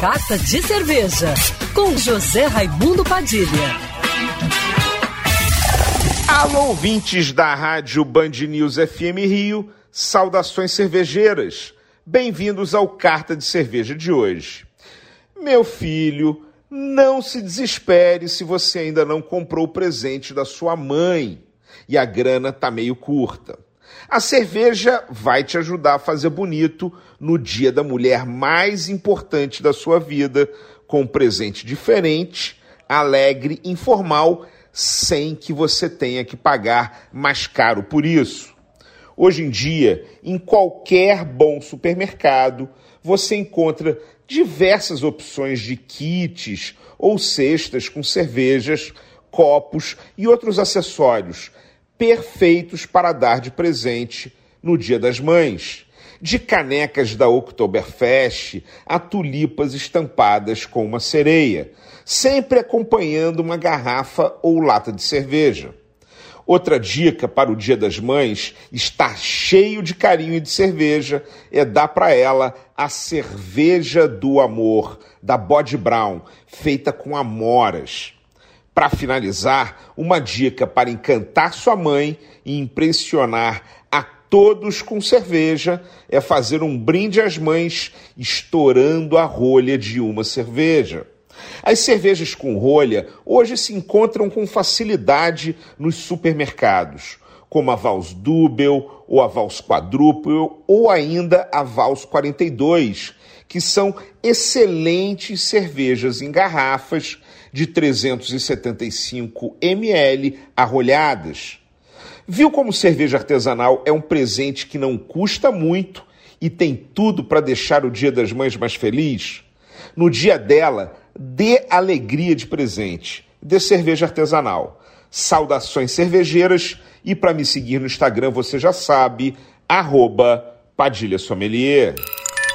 Carta de Cerveja, com José Raimundo Padilha. Alô, ouvintes da Rádio Band News FM Rio, saudações cervejeiras. Bem-vindos ao Carta de Cerveja de hoje. Meu filho, não se desespere se você ainda não comprou o presente da sua mãe e a grana tá meio curta. A cerveja vai te ajudar a fazer bonito no dia da mulher mais importante da sua vida, com um presente diferente, alegre, informal, sem que você tenha que pagar mais caro por isso. Hoje em dia, em qualquer bom supermercado, você encontra diversas opções de kits ou cestas com cervejas, copos e outros acessórios perfeitos para dar de presente no Dia das Mães. De canecas da Oktoberfest a tulipas estampadas com uma sereia, sempre acompanhando uma garrafa ou lata de cerveja. Outra dica para o Dia das Mães estar cheio de carinho e de cerveja é dar para ela a cerveja do amor da Bod Brown, feita com amoras. Para finalizar, uma dica para encantar sua mãe e impressionar a todos com cerveja é fazer um brinde às mães estourando a rolha de uma cerveja. As cervejas com rolha hoje se encontram com facilidade nos supermercados, como a Vals Double ou a Vals Quadruple ou ainda a Vals 42, que são excelentes cervejas em garrafas de 375 ml arrolhadas. Viu como cerveja artesanal é um presente que não custa muito e tem tudo para deixar o Dia das Mães mais feliz? No dia dela, dê alegria de presente, dê cerveja artesanal. Saudações cervejeiras e para me seguir no Instagram você já sabe, arroba Padilha Sommelier.